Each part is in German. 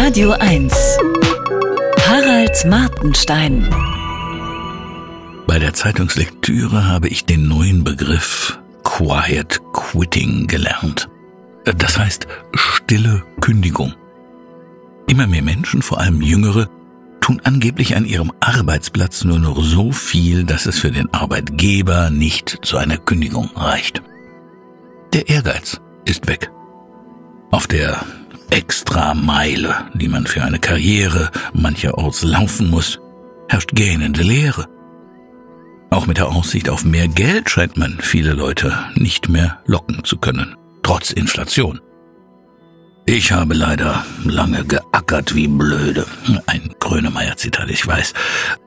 Radio 1. Harald Martenstein. Bei der Zeitungslektüre habe ich den neuen Begriff Quiet Quitting gelernt. Das heißt stille Kündigung. Immer mehr Menschen, vor allem Jüngere, tun angeblich an ihrem Arbeitsplatz nur noch so viel, dass es für den Arbeitgeber nicht zu einer Kündigung reicht. Der Ehrgeiz ist weg. Auf der Extrameile, die man für eine Karriere mancherorts laufen muss, herrscht gähnende Leere. Auch mit der Aussicht auf mehr Geld scheint man viele Leute nicht mehr locken zu können, trotz Inflation. Ich habe leider lange geackert wie blöde. Ein Grönemeyer-Zitat, ich weiß.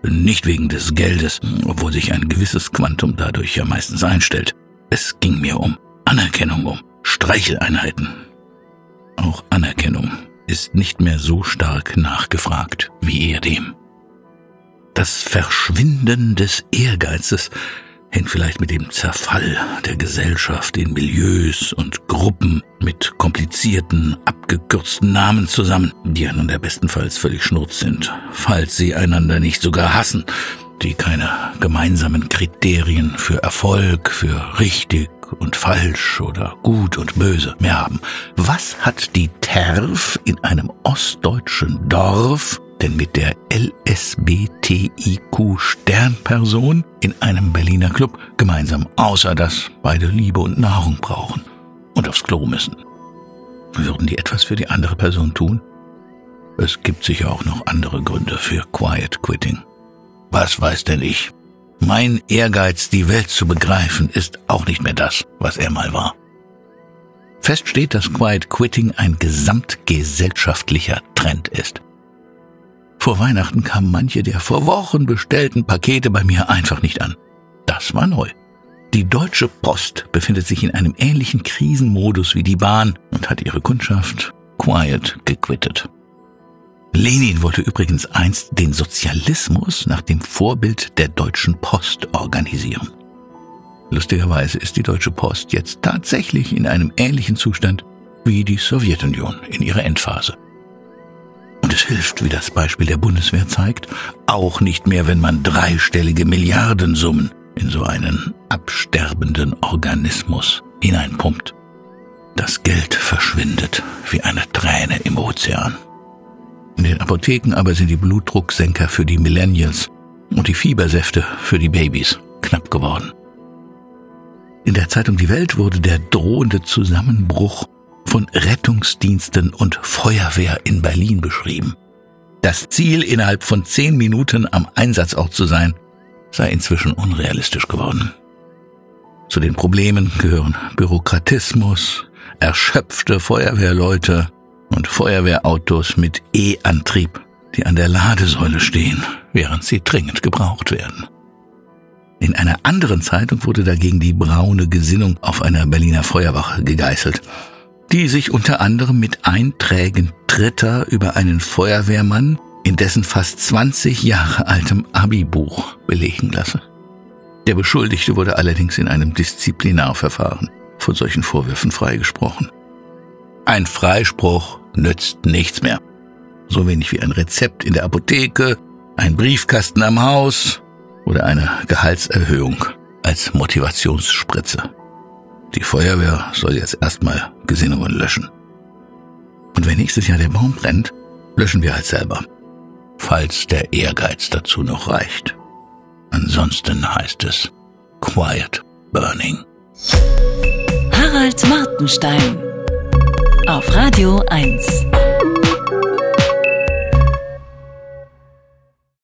Nicht wegen des Geldes, obwohl sich ein gewisses Quantum dadurch ja meistens einstellt. Es ging mir um Anerkennung, um Streicheleinheiten. Auch Anerkennung ist nicht mehr so stark nachgefragt wie ehedem. Das Verschwinden des Ehrgeizes hängt vielleicht mit dem Zerfall der Gesellschaft in Milieus und Gruppen mit komplizierten, abgekürzten Namen zusammen, die einander bestenfalls völlig schnurz sind, falls sie einander nicht sogar hassen, die keine gemeinsamen Kriterien für Erfolg, für richtig und falsch oder gut und böse mehr haben. Was hat die TERF in einem ostdeutschen Dorf denn mit der LSBTIQ-Sternperson in einem Berliner Club gemeinsam, außer dass beide Liebe und Nahrung brauchen und aufs Klo müssen. Würden die etwas für die andere Person tun? Es gibt sicher auch noch andere Gründe für Quiet Quitting. Was weiß denn ich? Mein Ehrgeiz, die Welt zu begreifen, ist auch nicht mehr das, was er mal war. Fest steht, dass Quiet Quitting ein gesamtgesellschaftlicher Trend ist. Vor Weihnachten kamen manche der vor Wochen bestellten Pakete bei mir einfach nicht an. Das war neu. Die Deutsche Post befindet sich in einem ähnlichen Krisenmodus wie die Bahn und hat ihre Kundschaft quiet gequittet. Lenin wollte übrigens einst den Sozialismus nach dem Vorbild der Deutschen Post organisieren. Lustigerweise ist die Deutsche Post jetzt tatsächlich in einem ähnlichen Zustand wie die Sowjetunion in ihrer Endphase. Und es hilft, wie das Beispiel der Bundeswehr zeigt, auch nicht mehr, wenn man dreistellige Milliardensummen in so einen absterbenden Organismus hineinpumpt. Das Geld verschwindet wie eine Träne im Ozean. In den Apotheken aber sind die Blutdrucksenker für die Millennials und die Fiebersäfte für die Babys knapp geworden. In der Zeitung Die Welt wurde der drohende Zusammenbruch von Rettungsdiensten und Feuerwehr in Berlin beschrieben. Das Ziel, innerhalb von zehn Minuten am Einsatzort zu sein, sei inzwischen unrealistisch geworden. Zu den Problemen gehören Bürokratismus, erschöpfte Feuerwehrleute und Feuerwehrautos mit E-Antrieb, die an der Ladesäule stehen, während sie dringend gebraucht werden. In einer anderen Zeitung wurde dagegen die braune Gesinnung auf einer Berliner Feuerwache gegeißelt die sich unter anderem mit Einträgen Dritter über einen Feuerwehrmann in dessen fast 20 Jahre altem Abi-Buch belegen lasse. Der Beschuldigte wurde allerdings in einem Disziplinarverfahren von solchen Vorwürfen freigesprochen. Ein Freispruch nützt nichts mehr. So wenig wie ein Rezept in der Apotheke, ein Briefkasten am Haus oder eine Gehaltserhöhung als Motivationsspritze. Die Feuerwehr soll jetzt erstmal Gesinnungen löschen. Und wenn nächstes Jahr der Baum brennt, löschen wir halt selber. Falls der Ehrgeiz dazu noch reicht. Ansonsten heißt es Quiet Burning. Harald Martenstein auf Radio 1.